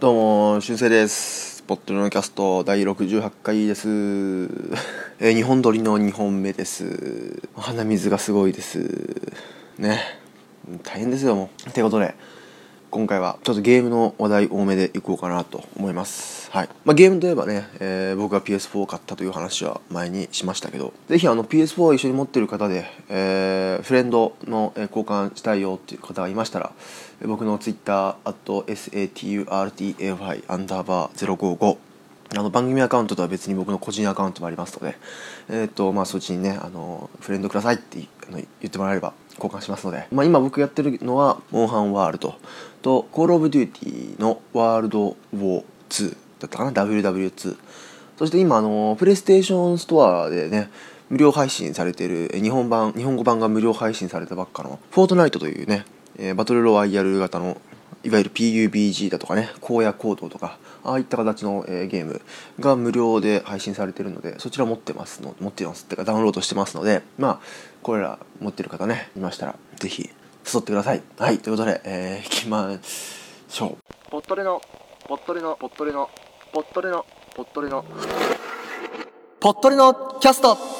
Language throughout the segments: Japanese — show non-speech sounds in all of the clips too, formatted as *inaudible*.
どうも、しゅんせいです。ポットのキャスト第68回です。*laughs* えー、日本撮りの2本目です。鼻水がすごいです。ね。大変ですよ、もう。ということで、今回はちょっとゲームの話題多めでいこうかなと思います。はい。まあ、ゲームといえばね、えー僕が PS4 を買ったという話は前にしましたけど、ぜひあの PS4 を一緒に持ってる方で、えーフレンドの交換したいよっていう方がいましたら、僕の Twitter、あと SATURTAY アンダーバー055、あの番組アカウントとは別に僕の個人アカウントもありますので、えーとまあ、そっちにねあのフレンドくださいって言ってもらえれば交換しますので、まあ、今僕やってるのはモンハンワールドと Call of Duty の World War 2だったかな WW2 そして今あのプレイステーションストアでね無料配信されてる日本版日本語版が無料配信されたばっかの Fortnite というね、えーバトルロワイヤル型のいわゆる PUBG だとかね荒野行動とかああいった形の、えーゲームが無料で配信されてるのでそちら持ってますの持ってますっていうかダウンロードしてますのでまあこれら持ってる方ねいましたらぜひ誘ってください。はいということで、えー、いきましょう。ポットレのポットレのポットレのポットレのポットレの。ポットレのキャスト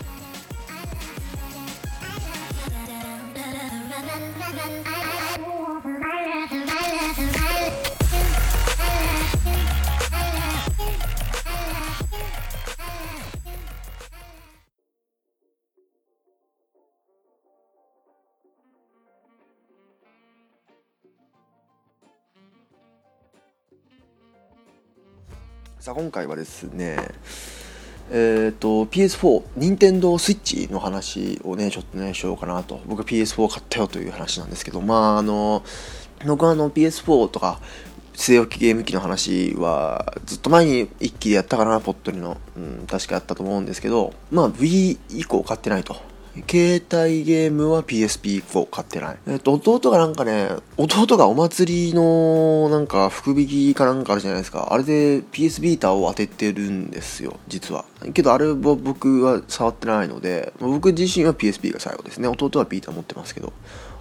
さあ今回はですねえー、と PS4 任天堂スイッチの話をねちょっとねしようかなと。僕は PS4 買ったよという話なんですけどまああの僕はあの PS4 とか据え置きゲーム機の話はずっと前に一気でやったかなポットリの、うん、確かやったと思うんですけどまあ Wii 以降買ってないと。携帯ゲームは PSP4 買ってない。えっと、弟がなんかね、弟がお祭りのなんか福引きかなんかあるじゃないですか。あれで PS ビーターを当ててるんですよ、実は。けどあれは僕は触ってないので、僕自身は PSP が最後ですね。弟はビーター持ってますけど。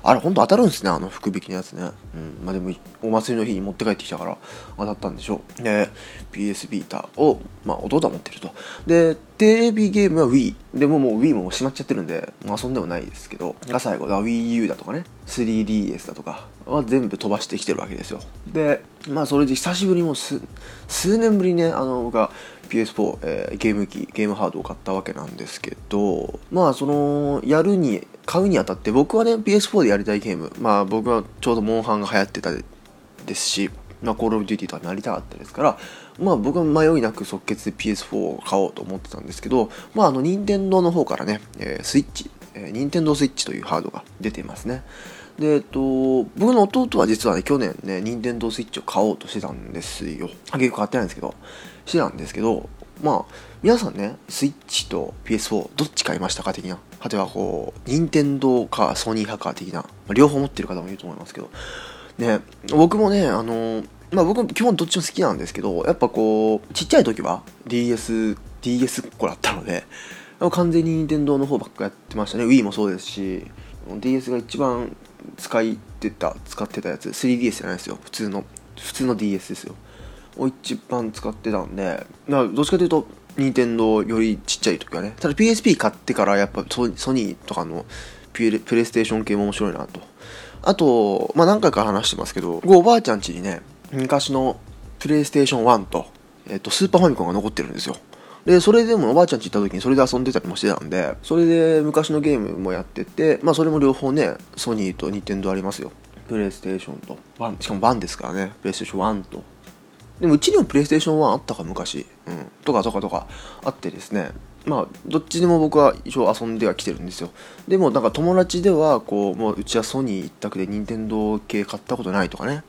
あれ、ほんと当たるんですね、あの福引きのやつね。うん。まあでも、お祭りの日に持って帰ってきたから当たったんでしょう。で、PS ビーターを、まあ弟は持ってると。で、テレビゲームは Wii。でももう Wii も閉まっちゃってるんで、遊んでもないですけど、が最後、だ Wii U だとかね、3DS だとかは全部飛ばしてきてるわけですよ。で、まあそれで久しぶりも数、年ぶりね、あの、僕が PS4、えーゲーム機、ゲームハードを買ったわけなんですけど、まあその、やるに、買うにあたって僕はね PS4 でやりたいゲーム。まあ僕はちょうどモンハンが流行ってたですし、まあ、コールオブデューティーとかなりたかったですからまあ僕は迷いなく即決で PS4 を買おうと思ってたんですけどまああの任天堂の方からね、えースイッチ、えー、任天堂スイッチというハードが出ていますね。でえっと僕の弟は実はね去年ね任天堂スイッチを買おうとしてたんですよ。結局買ってないんですけど。してたんですけどまあ皆さんねスイッチと PS4 どっち買いましたか的な。果てはこう任天堂かソニー派か的な、まあ両方持ってる方もいると思いますけど。ね僕もねあのまあ僕も基本どっちも好きなんですけどやっぱこうちっちゃい時は DS DS っ子だったので完全に任天堂の方ばっかやってましたね。Wii もそうですし DS が一番使いってた使ってたやつ。3DS じゃないですよ。普通の。普通の DS ですよ。を一番使ってたんで。どっちかというと任天堂よりちっちゃい時はね。ただ PSP 買ってからやっぱソニーとかのプレイステーション系も面白いなと。あとまあ何回か話してますけど僕おばあちゃん家にね昔のプレイステーション1と,、えっとスーパーファミコンが残ってるんですよ。でそれでもおばあちゃん家行った時にそれで遊んでたりもしてたんでそれで昔のゲームもやっててまあそれも両方ねソニーと任天堂ありますよ。プレイステーションと。1しかも1ですからね。プレイステーション1と。でもうちにもプレイステーション1あったか昔、うん、とかとかとかあってですね。まあどっちでも僕は一応遊んではきてるんですよ。でもなんか友達ではこうもううちはソニー一択で任天堂系買ったことないとかね。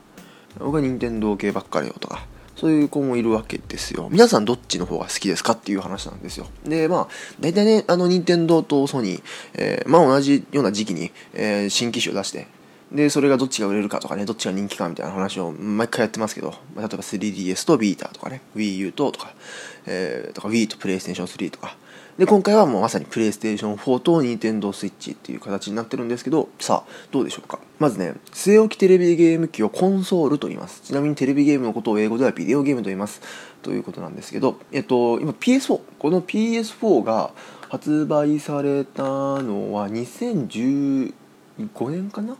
僕は任天堂系ばっかりよとかそういう子もいるわけですよ。皆さんどっちの方が好きですかっていう話なんですよ。で、まあ、大体ね、あの、任天堂とソニー、えー、まあ同じような時期に、えー、新機種を出して、で、それがどっちが売れるかとかね、どっちが人気かみたいな話を毎回やってますけど、まあ、例えば 3DS とビーターとかね、Wii U ととか、えー、とか Wii と PlayStation 3とか、で、今回はもうまさに PlayStation 4と Nintendo Switch っていう形になってるんですけど、さあ、どうでしょうか？まずね、据え置きテレビゲーム機をコンソールと言います。ちなみにテレビゲームのことを英語ではビデオゲームと言います。ということなんですけど、えっと、今 PS4、この PS4 が発売されたのは2015年かな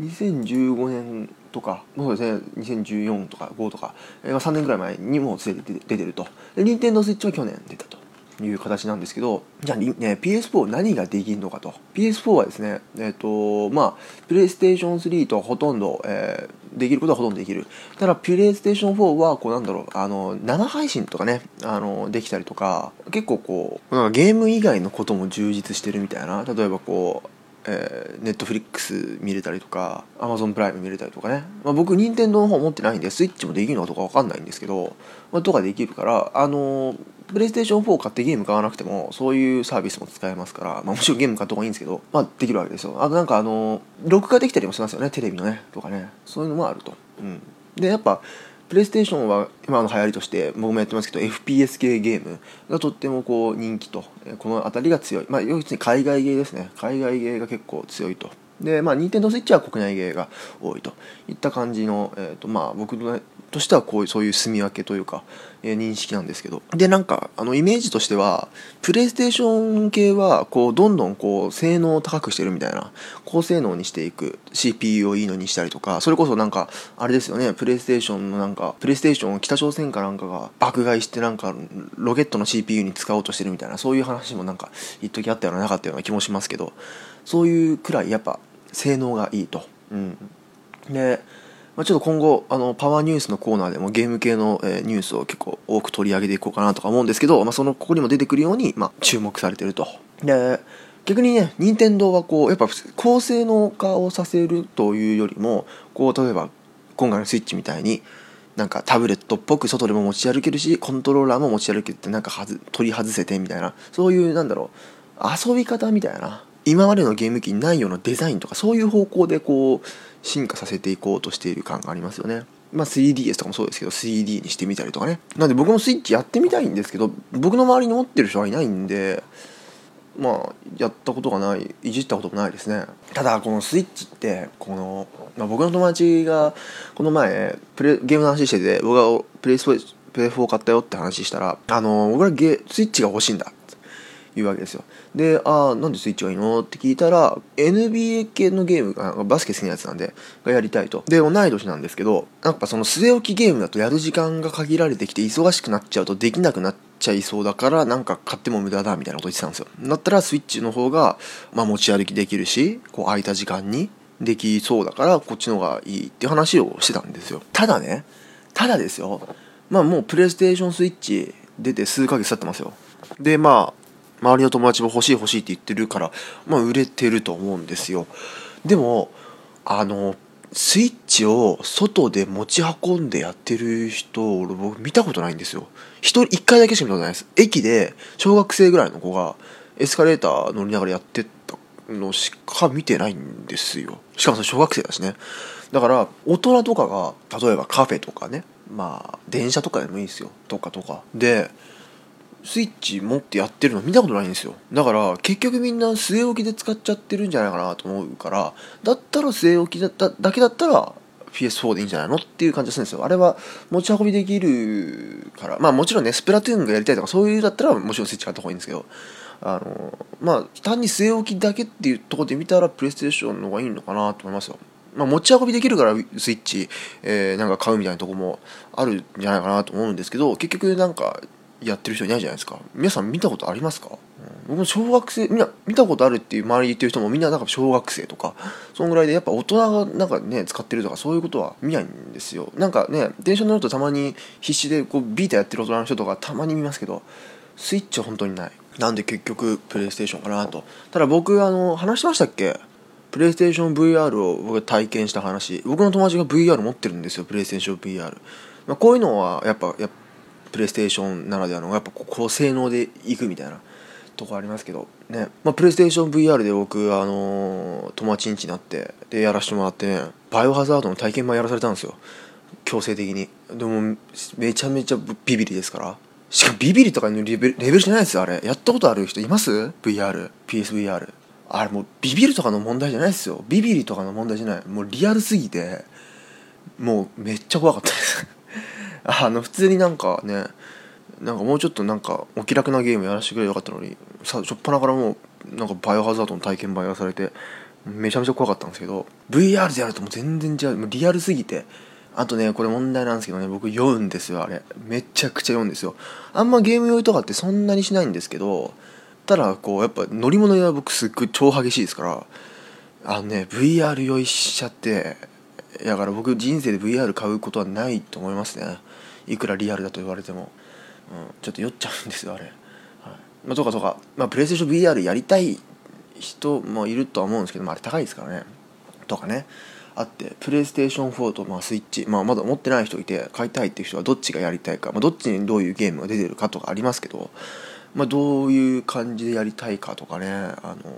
？2015年とか、そうですね、2014とか5とか、えー、3年ぐらい前にもすでに出てると。で、任天堂 switch は去年出たと。いう形なんですけど、じゃあ、ね、PS4 何ができるのかと。PS4 はですね、えっ、ー、と、まあ、プレイステーション3とほとんど、えー、できることはほとんどできる。ただ、プレイステーション4は、こうなんだろう、あの、生配信とかね、あの、できたりとか、結構こう、なんかゲーム以外のことも充実してるみたいな。例えばこう、え、ネットフリックス見れたりとかアマゾンプライム見れたりとかね、まあ、僕任天堂の方持ってないんでスイッチもできるのかとか分かんないんですけど、まあ、とかできるからあのプレイステーション4買ってゲーム買わなくてもそういうサービスも使えますから、まあ、もちろんゲーム買った方がいいんですけど、まあ、できるわけですよ。あとなんかあの録画できたりもしますよねテレビのねとかね。そういうのもあると、うん、でやっぱプレイステーションは今の流行りとして僕もやってますけど FPS 系ゲームがとってもこう人気とこの辺りが強い。まあ要するに海外ゲーですね。海外ゲーが結構強いと。でまあ任天堂 switch は国内ゲーが多いといった感じの、えーとまあ、僕の、としてはこういうそういう住み分けというか、えー、認識なんですけどでなんかあのイメージとしてはプレイステーション系はこうどんどんこう性能を高くしてるみたいな高性能にしていく CPU をいいのにしたりとかそれこそなんかあれですよねプレイステーションのなんかプレイステーションを北朝鮮かなんかが爆買いしてなんかロケットの CPU に使おうとしてるみたいなそういう話もなんか一時あったようななかったような気もしますけどそういうくらいやっぱ性能がいいと。うん、でまあ、ちょっと今後あのパワーニュースのコーナーでもゲーム系の、えー、ニュースを結構多く取り上げていこうかなとか思うんですけど、まあ、そのここにも出てくるように、まあ、注目されてると。で逆にね任天堂はこうやっぱ高性能化をさせるというよりもこう例えば今回のスイッチみたいになんかタブレットっぽく外でも持ち歩けるしコントローラーも持ち歩けてなんかはず取り外せてみたいなそういうなんだろう遊び方みたいな今までのゲーム機にないようなデザインとかそういう方向でこう進化させていこうとしている感がありますよね。まあ 3DS とかもそうですけど 3D にしてみたりとかね。なんで僕もスイッチやってみたいんですけど僕の周りに持ってる人はいないんでまあやったことがないいじったこともないですね。ただこのスイッチってこの、まあ、僕の友達がこの前プレゲームの話してて僕がプレイスポプレイ4買ったよって話したらあの僕はゲスイッチが欲しいんだいうわけですよ。で「ああなんでスイッチがいいの?」って聞いたら NBA 系のゲームがバスケ好きなやつなんでがやりたいと。で同い年なんですけどなんかその据え置きゲームだとやる時間が限られてきて忙しくなっちゃうとできなくなっちゃいそうだからなんか買っても無駄だみたいなこと言ってたんですよ。だったらスイッチの方が、まあ、持ち歩きできるしこう空いた時間にできそうだからこっちの方がいいって話をしてたんですよ。ただねただですよ。まあもうプレイステーションスイッチ出て数ヶ月経ってますよ。でまあ周りの友達も欲しい欲しいって言ってるから、まあ、売れてると思うんですよ。でもあのスイッチを外で持ち運んでやってる人俺僕見たことないんですよ。一人一回だけしか見たことないです。駅で小学生ぐらいの子がエスカレーター乗りながらやってったのしか見てないんですよ。しかもそれ小学生だしね。だから大人とかが例えばカフェとかね。まあ電車とかでもいいですよ。とかとか。でスイッチ持ってやってるの見たことないんですよ。だから結局みんな据え置きで使っちゃってるんじゃないかなと思うからだったら据え置きだっただけだったら PS4 でいいんじゃないのっていう感じがするんですよ。あれは持ち運びできるから。まあもちろんねスプラトゥーンがやりたいとかそういうだったらもちろんスイッチ買った方がいいんですけど。あのまあ単に据え置きだけっていうところで見たらプレイステーションの方がいいのかなと思いますよ。まあ、持ち運びできるからスイッチ、えー、なんか買うみたいなとこもあるんじゃないかなと思うんですけど結局なんかやってる人いないじゃないですか。皆さん見たことありますか、うん、僕も小学生みんな見たことあるっていう周りに言ってる人もみんななんか小学生とかそのぐらいでやっぱ大人がなんかね使ってるとかそういうことは見ないんですよ。なんかね電車乗るとたまに必死でこうビータやってる大人の人とかたまに見ますけどスイッチは本当にない。なんで結局プレイステーションかなと。ただ僕あの話しましたっけ？プレイステーション VR を僕が体験した話。僕の友達が VR 持ってるんですよ。プレイステーション VR、まあ、こういうのはやっぱやっぱプレイステーションならではのやっぱこう性能でいくみたいなとこありますけどね、まあ、プレイステーション VR で僕あのー、友達ん家になってでやらせてもらってねバイオハザードの体験版やらされたんですよ。強制的に。でもめちゃめちゃビビリですから。しかもビビリとかのレベルレベルじゃないですよあれ。やったことある人います ?VRPSVR あれもうビビるとかの問題じゃないですよ。ビビリとかの問題じゃない。もうリアルすぎてもうめっちゃ怖かったです。あの普通になんかねなんかもうちょっとなんかお気楽なゲームやらせてくれよかったのにさしょっぱなからもうなんかバイオハザードの体験版やらされてめちゃめちゃ怖かったんですけど VR でやるともう全然違う。もうリアルすぎて。あとねこれ問題なんですけどね僕酔うんですよあれ。めちゃくちゃ酔うんですよ。あんまゲーム酔いとかってそんなにしないんですけどただこうやっぱ乗り物酔いは僕すっごい超激しいですからあのね VR 酔いしちゃってだから僕人生で VR 買うことはないと思いますね。いくらリアルだと言われても、うん、ちょっと酔っちゃうんですよあれ、はい。まあ、とかとか、まあ、プレイステーション VR やりたい人もいるとは思うんですけど、あ、れ高いですからね。とかね。あってプレイステーション4とまあスイッチ、まあ、まだ持ってない人いて買いたいっていう人はどっちがやりたいか、まあ、どっちにどういうゲームが出てるかとかありますけど、まあ、どういう感じでやりたいかとかね、あの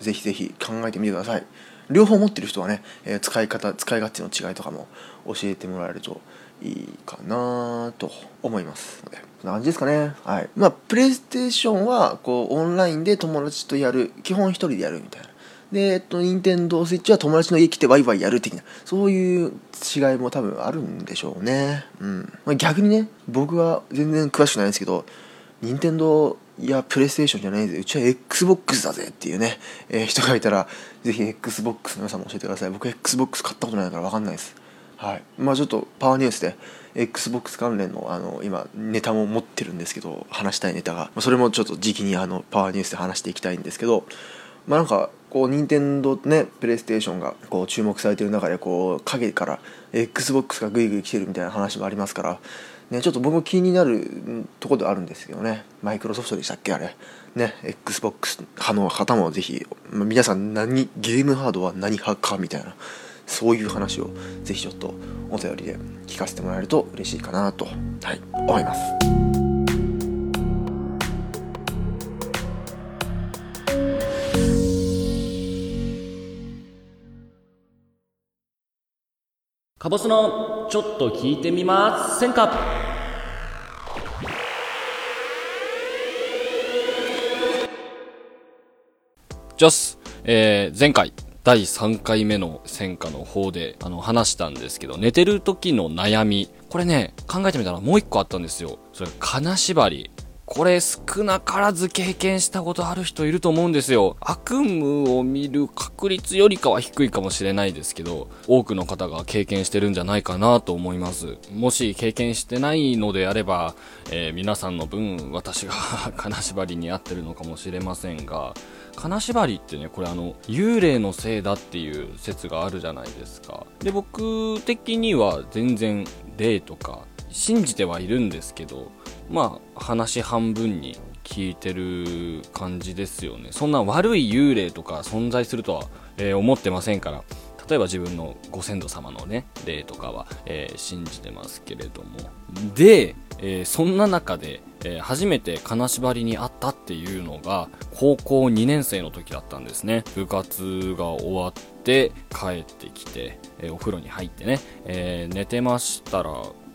ぜひぜひ考えてみてください。両方持ってる人はね、えー、使い方使い勝手の違いとかも教えてもらえるといいかなと思いますのでそんな感じですかねはいまあプレイステーションはこうオンラインで友達とやる基本一人でやるみたいなで、えっと、任天堂スイッチは友達の家来てワイワイやる的な、そういう違いも多分あるんでしょうね。うん。まあ、逆にね、僕は全然詳しくないんですけど、任天堂やプレイステーションじゃないぜうちは XBOX だぜっていうね、えー、人がいたら、ぜひ XBOX の良さんも教えてください。僕 XBOX 買ったことないから分かんないです。はい。まあちょっとパワーニュースで XBOX 関連のあの今ネタも持ってるんですけど、話したいネタが。それもちょっと時期にあのパワーニュースで話していきたいんですけど、まあなんかこう任天堂ねプレイステーションがこう注目されてる中でこう影から XBOX がグイグイ来てるみたいな話もありますからねちょっと僕も気になるところであるんですけどねマイクロソフトでしたっけあれね XBOX 派の方もぜひ、まあ、皆さん何ゲームハードは何派かみたいなそういう話をぜひちょっとお便りで聞かせてもらえると嬉しいかなと、はい、思います。カボスのちょっと聞いてみませんか？ジョス、えー、前回第3回目の戦果の方であの話したんですけど寝てる時の悩み。これね考えてみたらもう一個あったんですよ。それ金縛り。これ少なからず経験したことある人いると思うんですよ。悪夢を見る確率よりかは低いかもしれないですけど、多くの方が経験してるんじゃないかなと思います。もし経験してないのであれば、えー、皆さんの分私が *laughs* 金縛りに合ってるのかもしれませんが、金縛りってね、これあの、幽霊のせいだっていう説があるじゃないですか。で、僕的には全然霊とか信じてはいるんですけど、まあ話半分に聞いてる感じですよね。そんな悪い幽霊とか存在するとは、えー、思ってませんから。例えば自分のご先祖様のね霊とかは、えー、信じてますけれども。で、えー、そんな中で、え初めて金縛りにあったっていうのが高校2年生の時だったんですね。部活が終わって帰ってきて、えお風呂に入ってね、え寝てましたら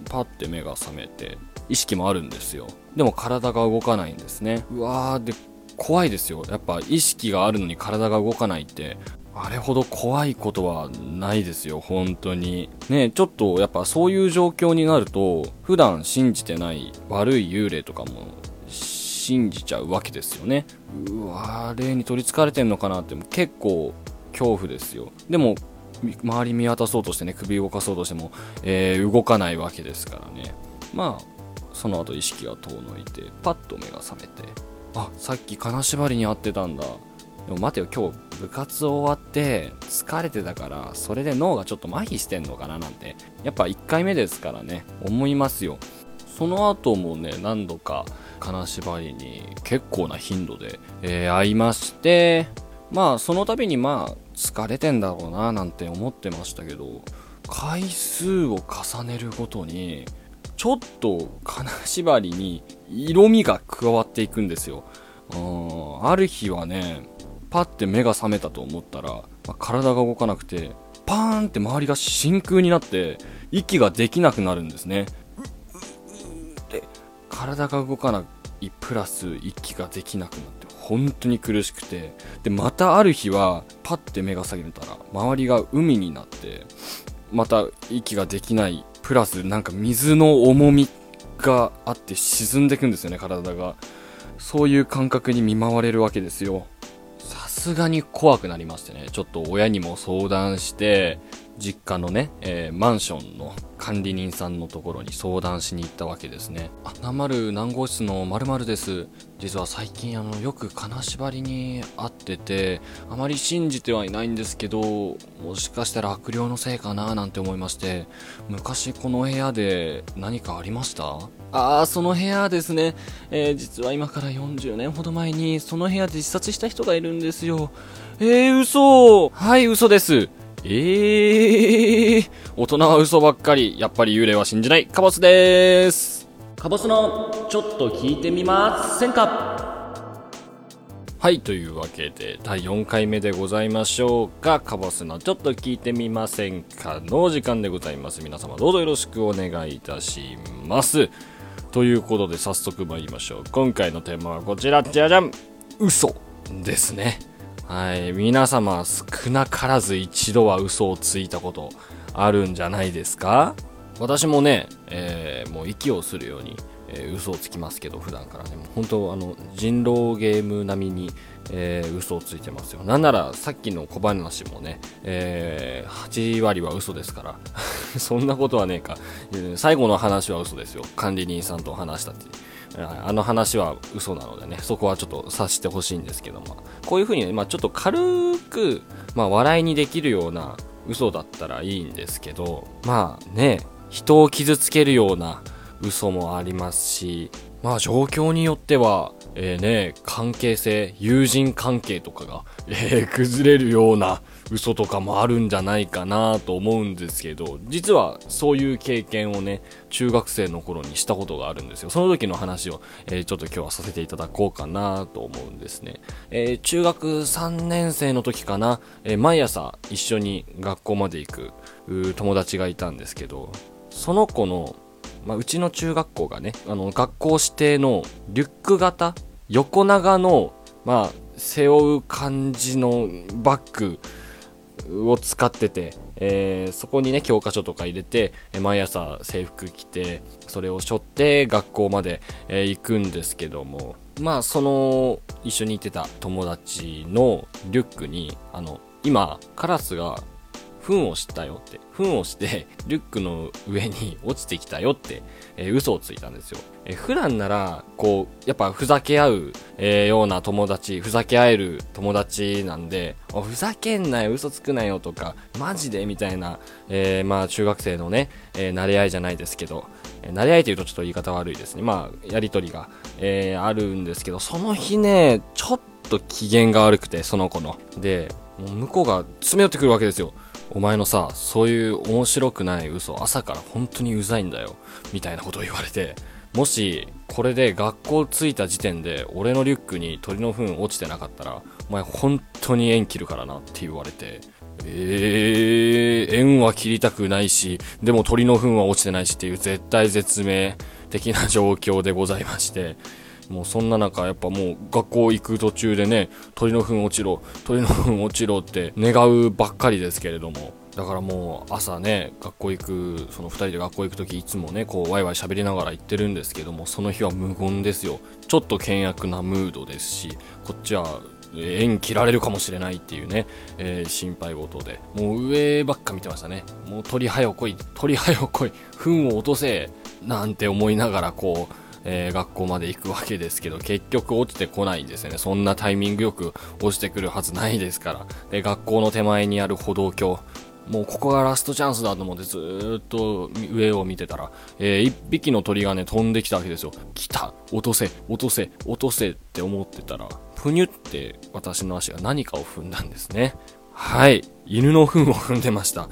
パッて目が覚めて意識もあるんですよでも体が動かないんですねうわーで怖いですよやっぱ意識があるのに体が動かないってあれほど怖いことはないですよ、本当に。ねちょっとやっぱそういう状況になると、普段信じてない悪い幽霊とかも信じちゃうわけですよね。うわー霊に取りつかれてんのかなって結構恐怖ですよ。でも、周り見渡そうとしてね、首動かそうとしても、えー、動かないわけですからね。まあ、その後意識が遠のいてパッと目が覚めてあさっき金縛りに会ってたんだ。でも待てよ今日部活終わって疲れてたからそれで脳がちょっと麻痺してんのかななんてやっぱ1回目ですからね思いますよ。その後もね何度か、金縛りに結構な頻度で、えー、会いましてまあその度にまあ疲れてんだろうななんて思ってましたけど回数を重ねるごとにちょっと金縛りに色味が加わっていくんですよ。ある日はねパッて目が覚めたと思ったら、まあ、体が動かなくてパーンって周りが真空になって息ができなくなるんですね。で体が動かないプラス息ができなくなって本当に苦しくて。でまたある日はパッて目が覚めたら周りが海になってまた息ができないプラスなんか水の重みがあって沈んでいくんですよね体が。そういう感覚に見舞われるわけですよ。さすがに怖くなりましてね。ちょっと親にも相談して実家のね、えー、マンションの管理人さんのところに相談しに行ったわけですね。あ、何丸何号室の〇〇です。実は最近あの、よく金縛りに会ってて、あまり信じてはいないんですけど、もしかしたら悪霊のせいかななんて思いまして、昔この部屋で何かありました？ああ、その部屋ですね。えー、実は今から40年ほど前に、その部屋で自殺した人がいるんですよ。えー、嘘はい、嘘です。ええー、大人は嘘ばっかり。やっぱり幽霊は信じない。カボスです。カボスの、ちょっと聞いてみませんか？はい、というわけで、第4回目でございましょうか。カボスのちょっと聞いてみませんかの時間でございます。皆様どうぞよろしくお願いいたします。ということで早速参りましょう。今回のテーマはこちら、じゃじゃん嘘ですね。はい、皆様少なからず一度は嘘をついたことあるんじゃないですか？私もね、えー、もう息をするように、えー、嘘をつきますけど普段からね。本当あの人狼ゲーム並みに、えー、嘘をついてますよ。なんならさっきの小話もね、えー、8割は嘘ですから。*laughs* そんなことはねえか。最後の話は嘘ですよ。管理人さんと話したってあの話は嘘なのでね、そこはちょっと察してほしいんですけども、こういうふうにね、まあ、ちょっと軽く、まあ、笑いにできるような嘘だったらいいんですけど、まあね、人を傷つけるような嘘もありますし、まあ状況によっては、えー、ね、関係性、友人関係とかが、えー、崩れるような嘘とかもあるんじゃないかなと思うんですけど、実はそういう経験をね、中学生の頃にしたことがあるんですよ。その時の話を、えー、ちょっと今日はさせていただこうかなと思うんですね。えー、中学3年生の時かな、えー、毎朝一緒に学校まで行く友達がいたんですけど、その子の、まあ、うちの中学校がね、あの、学校指定のリュック型、横長の、まあ、背負う感じのバッグを使ってて、えー、そこにね、教科書とか入れて、毎朝制服着て、それを背負って学校まで、えー、行くんですけども、まあ、その、一緒に行ってた友達のリュックに、あの、今、カラスが糞をしたよって、糞をして、*laughs* リュックの上に落ちてきたよって、えー、嘘をついたんですよ。えー、普段なら、こう、やっぱふざけ合う、えー、ような友達、ふざけ合える友達なんで、ふざけんなよ、嘘つくなよとか、マジでみたいな、えまあ中学生のね、え慣れ合いじゃないですけど、え慣れ合いというとちょっと言い方悪いですね。まあ、やりとりが、えあるんですけど、その日ね、ちょっと機嫌が悪くて、その子の。で、もう向こうが詰め寄ってくるわけですよ。お前のさ、そういう面白くない嘘、朝から本当にうざいんだよ。みたいなことを言われて、もし、これで学校着いた時点で、俺のリュックに鳥の糞落ちてなかったら、お前本当に縁切るからなって言われて、えー、縁は切りたくないし、でも鳥の糞は落ちてないしっていう絶対絶命的な状況でございまして、もうそんな中、やっぱもう学校行く途中でね、鳥の糞落ちろ、鳥の糞落ちろって願うばっかりですけれども、だからもう朝ね、学校行く、その2人で学校行く時いつもね、こうワイワイ喋りながら行ってるんですけども、その日は無言ですよ。ちょっと険悪なムードですし、こっちは縁切られるかもしれないっていうね、えー、心配事で。もう上ばっか見てましたね。もう鳥早来い、鳥早来い、糞を落とせ、なんて思いながらこう、えー、学校まで行くわけですけど、結局落ちてこないんですよね。そんなタイミングよく落ちてくるはずないですから。で、学校の手前にある歩道橋、もうここがラストチャンスだと思ってずっと上を見てたら、えー、一匹の鳥がね、飛んできたわけですよ。来た落とせ落とせ落とせって思ってたら、ふにゅって私の足が何かを踏んだんですね。はい。犬の糞を踏んでました。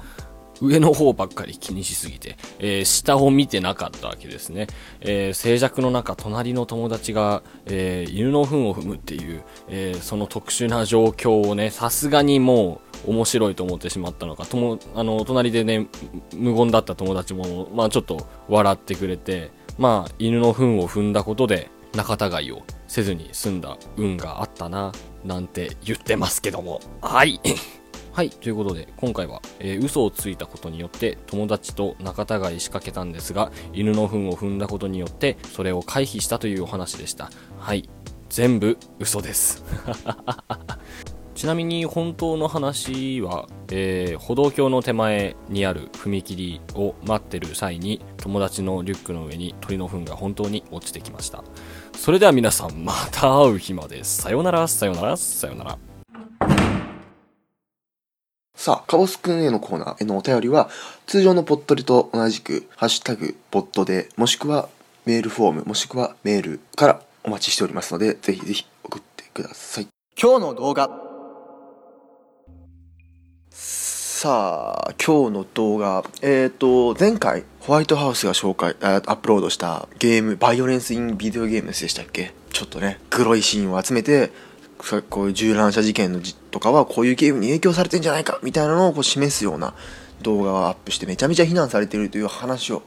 上の方ばっかり気にしすぎて、えー、下を見てなかったわけですね。えー、静寂の中、隣の友達が、えー、犬の糞を踏むっていう、え、その特殊な状況をね、さすがにもう面白いと思ってしまったのか、とも、あの、隣でね、無言だった友達も、まあちょっと笑ってくれて、まあ犬の糞を踏んだことで仲違いをせずに済んだ運があったな、なんて言ってますけども。はい。はい、ということで、今回は、えー、嘘をついたことによって友達と仲違いしかけたんですが、犬の糞を踏んだことによって、それを回避したというお話でした。はい、全部嘘です。*laughs* ちなみに本当の話は、えー、歩道橋の手前にある踏切を待ってる際に友達のリュックの上に鳥の糞が本当に落ちてきました。それでは皆さんまた会う日まで。さよなら、さよなら、さよなら。さあ、カボスくんへのコーナーへのお便りは、通常のポットリと同じく、ハッシュタグ、ポットで、もしくはメールフォーム、もしくはメールからお待ちしておりますので、ぜひぜひ送ってください。今日の動画。さあ、今日の動画、えっ、ー、と、前回、ホワイトハウスが紹介、アップロードしたゲーム、バイオレンス・イン・ビデオゲームでしたっけ？ちょっとね、黒いシーンを集めて、こういう銃乱射事件のとかはこういうゲームに影響されてんじゃないかみたいなのをこう示すような動画をアップしてめちゃめちゃ非難されてるという話を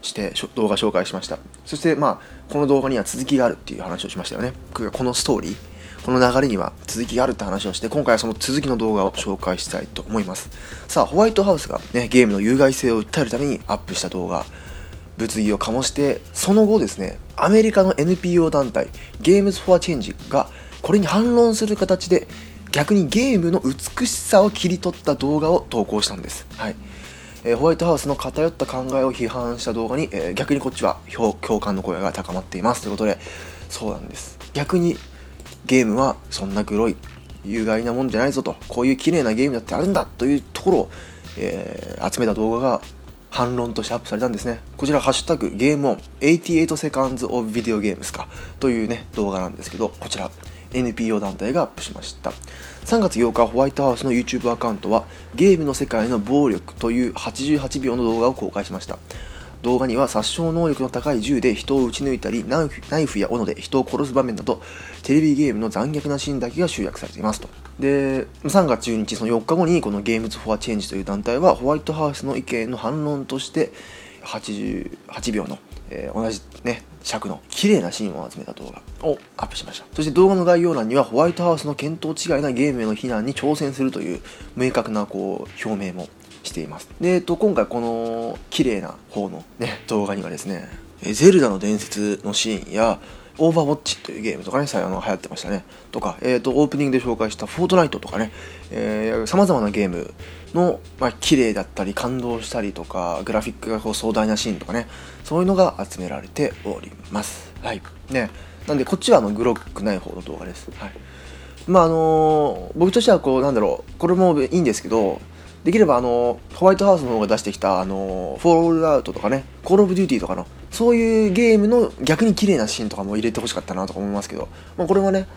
して動画紹介しました。そしてまあこの動画には続きがあるっていう話をしましたよね。このストーリーこの流れには続きがあるって話をして今回はその続きの動画を紹介したいと思います。さあホワイトハウスがねゲームの有害性を訴えるためにアップした動画物議を醸してその後ですねアメリカの NPO 団体ゲームズ・フォア・チェンジがこれに反論する形で逆にゲームの美しさを切り取った動画を投稿したんです。はい。えー、ホワイトハウスの偏った考えを批判した動画に、えー、逆にこっちは共感の声が高まっています。ということでそうなんです。逆にゲームはそんな黒い有害なもんじゃないぞと。こういう綺麗なゲームだってあるんだというところを、えー、集めた動画が反論としてアップされたんですね。こちらハッシュタグゲームオン88 seconds of video games か。というね動画なんですけどこちら。NPO 団体がアップしました。3月8日ホワイトハウスの YouTube アカウントはゲームの世界の暴力という88秒の動画を公開しました。動画には殺傷能力の高い銃で人を撃ち抜いたりナイフや斧で人を殺す場面などテレビゲームの残虐なシーンだけが集約されていますと。で3月12日その4日後にこのゲームズ・フォア・チェンジという団体はホワイトハウスの意見の反論として88秒の、えー、同じね尺の綺麗なシーンを集めた動画。をアップしました。そして動画の概要欄にはホワイトハウスの見当違いなゲームへの非難に挑戦するという明確なこう表明もしています。で、えっと、今回この綺麗な方のね動画にはですねゼルダの伝説のシーンやオーバーウォッチというゲームとかね、あの流行ってましたね。とか、えっ、ー、と、オープニングで紹介したフォートナイトとかね、えー、様々なゲームの、まあ、綺麗だったり、感動したりとか、グラフィックがこう壮大なシーンとかね、そういうのが集められております。はい。ね。なんで、こっちはあの、グロくない方の動画です。はい。まあ、あのー、僕としてはこう、なんだろう、これもいいんですけど、できればあのホワイトハウスの方が出してきたあのフォールアウトとかねコールオブデューティーとかのそういうゲームの逆に綺麗なシーンとかも入れてほしかったなとか思いますけど、まあ、これはね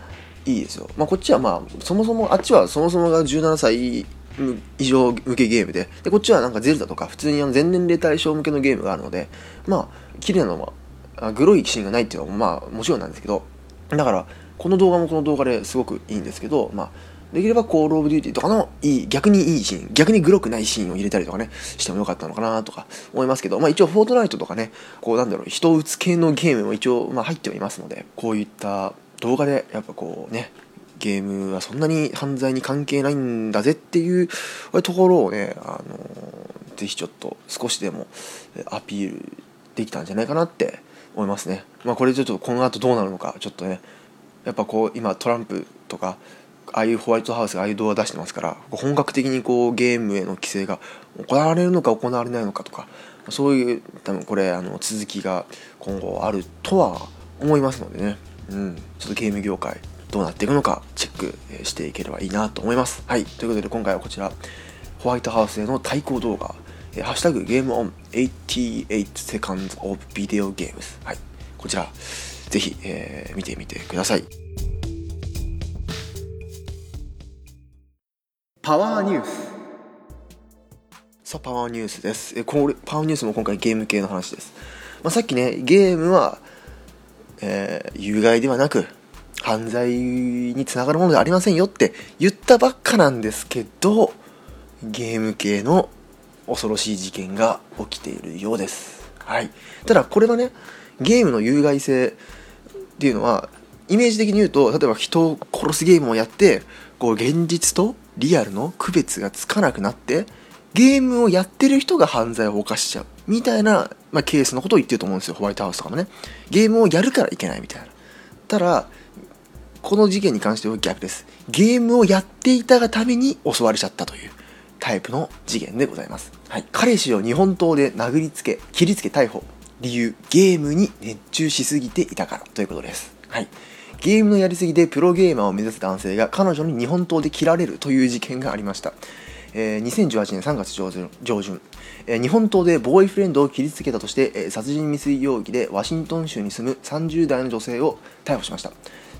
いいですよ、まあ、こっちはまあそもそもあっちはそもそもが17歳以上向けゲームででこっちはなんかゼルダとか普通にあの全年齢対象向けのゲームがあるのでまあ綺麗なのはグロいシーンがないっていうのはまあもちろんなんですけどだからこの動画もこの動画ですごくいいんですけどまあできればコールオブデューティーとかのいい、逆にいいシーン、逆にグロくないシーンを入れたりとかね、してもよかったのかなとか思いますけど、まあ一応フォートナイトとかね、こうなんだろう、人を撃つ系のゲームも一応、まあ入ってはいますので、こういった動画でやっぱこうね、ゲームはそんなに犯罪に関係ないんだぜっていうところをね、あのぜひちょっと少しでもアピールできたんじゃないかなって思いますね。まあこれちょっとこの後どうなるのか、ちょっとね、やっぱこう今トランプとかああいうホワイトハウスがああいう動画出してますから本格的にこうゲームへの規制が行われるのか行われないのかとかそういう多分これあの続きが今後あるとは思いますのでね、うん、ちょっとゲーム業界どうなっていくのかチェックしていければいいなと思います。はい。ということで今回はこちらホワイトハウスへの対抗動画、ハッシュタグゲームオン88 seconds of video games。はい。こちら、ぜひ、えー見てみてください。パワーニュース。さあ、パワーニュースです。えこれ、パワーニュースも今回ゲーム系の話です。まあ、さっきね、ゲームは、えー有害ではなく、犯罪につながるものではありませんよって言ったばっかなんですけど、ゲーム系の恐ろしい事件が起きているようです。はい。ただ、これはね、ゲームの有害性っていうのは、イメージ的に言うと、例えば人を殺すゲームをやって、こう、現実とリアルの区別がつかなくなって、ゲームをやってる人が犯罪を犯しちゃう。みたいな、まあ、ケースのことを言ってると思うんですよ、ホワイトハウスとかもね。ゲームをやるからいけないみたいな。ただ、この事件に関しては逆です。ゲームをやっていたがために襲われちゃったというタイプの事件でございます。はい。彼氏を日本刀で殴りつけ、切りつけ逮捕。理由、ゲームに熱中しすぎていたからということです。はい。ゲームのやりすぎでプロゲーマーを目指す男性が彼女に日本刀で切られるという事件がありました。えー2018年3月上旬上旬、えー日本刀でボーイフレンドを切りつけたとして、えー殺人未遂容疑でワシントン州に住む30代の女性を逮捕しました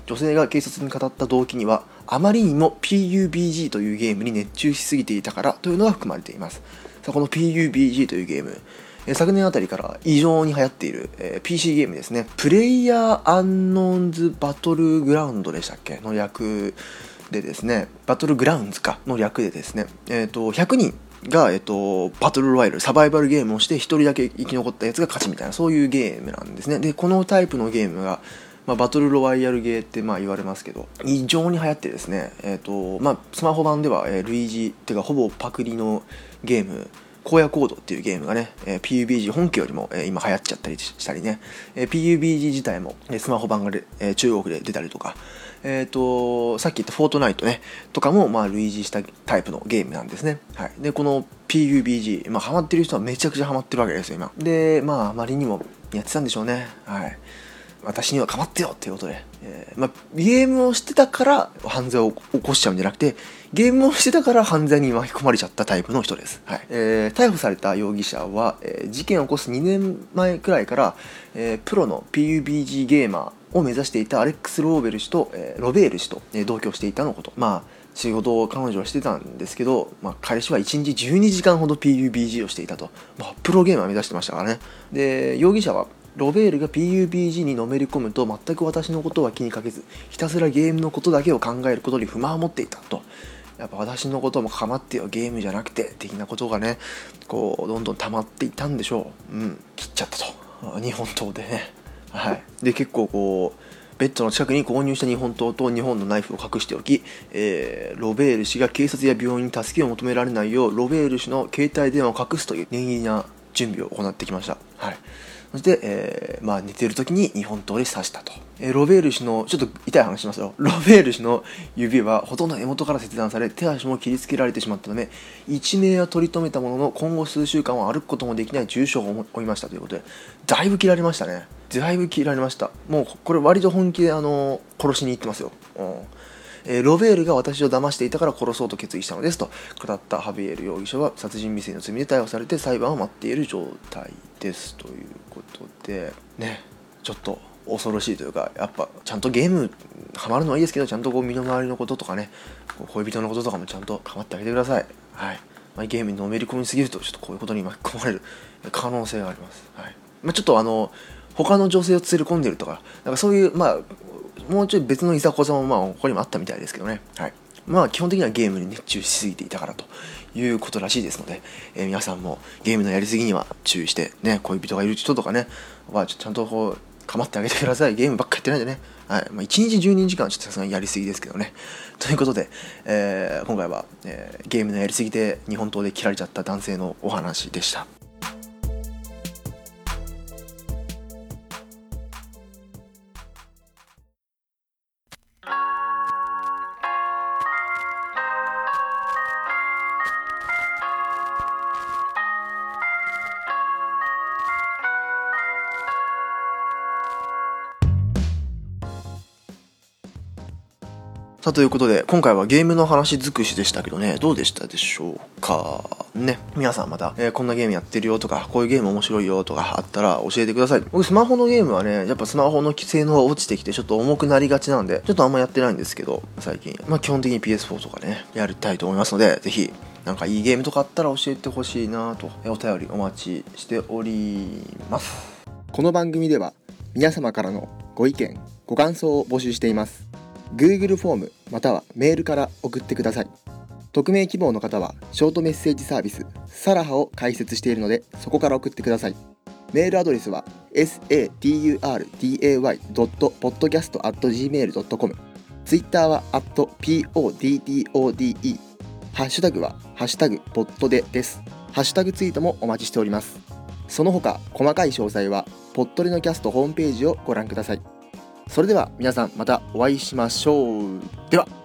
女性が警察に語った動機にはあまりにも PUBG というゲームに熱中しすぎていたからというのが含まれていますさあこの PUBG というゲームえ昨年あたりから異常に流行っている、えー PC ゲームですね。プレイヤーアンノーンズバトルグラウンドでしたっけ？の略でですね。バトルグラウンズか？の略でですね。えっ、と100人が、えっと、バトルロワイヤルサバイバルゲームをして1人だけ生き残ったやつが勝ちみたいなそういうゲームなんですね。でこのタイプのゲームがまあ、バトルロワイヤルゲーってまあ言われますけど異常に流行ってですね、えーとまあ、スマホ版では、えー類似っていうかほぼパクリのゲーム荒野コードっていうゲームがね、え PUBG 本家よりも、え今流行っちゃったりしたりね、え PUBG 自体も、えスマホ版が、え中国で出たりとか、えー、とさっき言ったフォートナイトねとかもまあ類似したタイプのゲームなんですね、はい、でこの PUBG、まあ、ハマってる人はめちゃくちゃハマってるわけですよ今。でまああまりにもやってたんでしょうね。はい。私にはかまってよっていうことで、えーまあ、ゲームをしてたから犯罪を起こしちゃうんじゃなくてゲームをしてたから犯罪に巻き込まれちゃったタイプの人です、はい。えー逮捕された容疑者は、えー事件を起こす2年前くらいから、えープロの PUBG ゲーマーを目指していたアレックス・ローベル氏と、えーロベール氏と、えー同居していたのこと。まあ仕事を彼女はしてたんですけど、まあ、彼氏は1日12時間ほど PUBG をしていたと、まあ、プロゲーマー目指してましたからね。で容疑者はロベールが PUBG にのめり込むと全く私のことは気にかけずひたすらゲームのことだけを考えることに不満を持っていたと。やっぱ私のことも構ってよゲームじゃなくて的なことがねこうどんどん溜まっていたんでしょう。うん切っちゃったと。日本刀でね。はい。で結構こうベッドの近くに購入した日本刀と日本のナイフを隠しておき、えーロベール氏が警察や病院に助けを求められないようロベール氏の携帯電話を隠すという念入りな準備を行ってきました、はい、そして、えーまあ、寝てる時に日本刀で刺したと、えーロベール氏のちょっと痛い話しますよ。*laughs* ロベール氏の指はほとんど根元から切断され手足も切りつけられてしまったため一命は取り留めたものの今後数週間は歩くこともできない重傷を負いましたということでだいぶ切られましたねだいぶ切られましたもうこれ割と本気であの殺しに行ってますよ、うんえーロベールが私を騙していたから殺そうと決意したのですと語ったハビエル容疑者は殺人未遂の罪で逮捕されて裁判を待っている状態ですということでねちょっと恐ろしいというかやっぱちゃんとゲームハマるのはいいですけどちゃんとこう身の回りのこととかね恋人のこととかもちゃんと構ってあげてください。はい、ま、ゲームにのめり込みすぎるとちょっとこういうことに巻き込まれる可能性があります。はい。まあ、ちょっとあの他の女性を連れ込んでるとかなんかそういうまあもうちょい別のいざこざもまあ他にもあったみたいですけどね。はい。まあ基本的にはゲームに熱中しすぎていたからということらしいですので、えー皆さんもゲームのやりすぎには注意してね恋人がいる人とかねはちゃんとこう構ってあげてください。ゲームばっかやってないんでね。はい。まあ、1日12時間はちょっとさすがにやりすぎですけどね。*laughs* ということで、えー今回は、えーゲームのやりすぎで日本刀で切られちゃった男性のお話でした。さあということで今回はゲームの話尽くしでしたけどね。どうでしたでしょうか？ね。皆さんまた、えーこんなゲームやってるよとかこういうゲーム面白いよとかあったら教えてください。僕スマホのゲームはねやっぱスマホの性能が落ちてきてちょっと重くなりがちなんでちょっとあんまやってないんですけど最近。まあ基本的に PS4 とかねやりたいと思いますのでぜひなんかいいゲームとかあったら教えてほしいなとお便りお待ちしております。この番組では皆様からのご意見ご感想を募集しています。Google フォームまたはメールから送ってください。匿名希望の方はショートメッセージサービスサラハを開設しているのでそこから送ってください。メールアドレスは saturday.podcast.gmail.com ツイッターは @poddode ハッシュタグはハッシュタグポッドでです。ハッシュタグツイートもお待ちしております。その他細かい詳細はポットレのキャストホームページをご覧ください。それでは皆さんまたお会いしましょう。では。